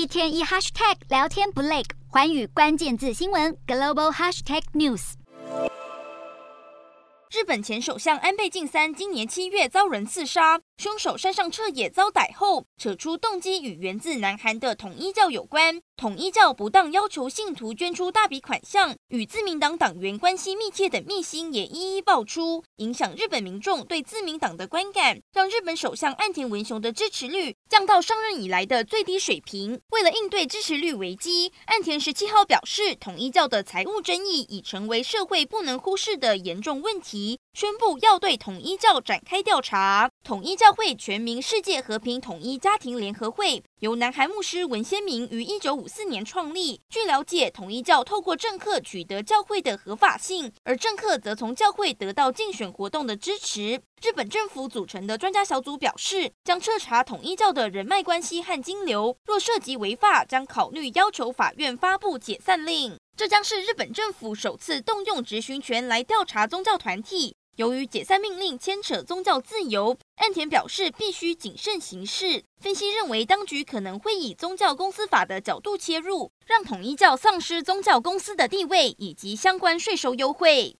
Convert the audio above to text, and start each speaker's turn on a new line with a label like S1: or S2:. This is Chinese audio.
S1: 一天一 hashtag 聊天不累，环宇关键字新闻 global hashtag news。
S2: 日本前首相安倍晋三今年七月遭人刺杀。凶手山上彻也遭逮后，扯出动机与源自南韩的统一教有关。统一教不当要求信徒捐出大笔款项，与自民党党员关系密切等秘辛也一一爆出，影响日本民众对自民党的观感，让日本首相岸田文雄的支持率降到上任以来的最低水平。为了应对支持率危机，岸田十七号表示，统一教的财务争议已成为社会不能忽视的严重问题，宣布要对统一教展开调查。统一教。会全名世界和平统一家庭联合会由南韩牧师文鲜明于一九五四年创立。据了解，统一教透过政客取得教会的合法性，而政客则从教会得到竞选活动的支持。日本政府组成的专家小组表示，将彻查统一教的人脉关系和金流，若涉及违法，将考虑要求法院发布解散令。这将是日本政府首次动用执行权来调查宗教团体。由于解散命令牵扯宗教自由，岸田表示必须谨慎行事。分析认为，当局可能会以宗教公司法的角度切入，让统一教丧失宗教公司的地位以及相关税收优惠。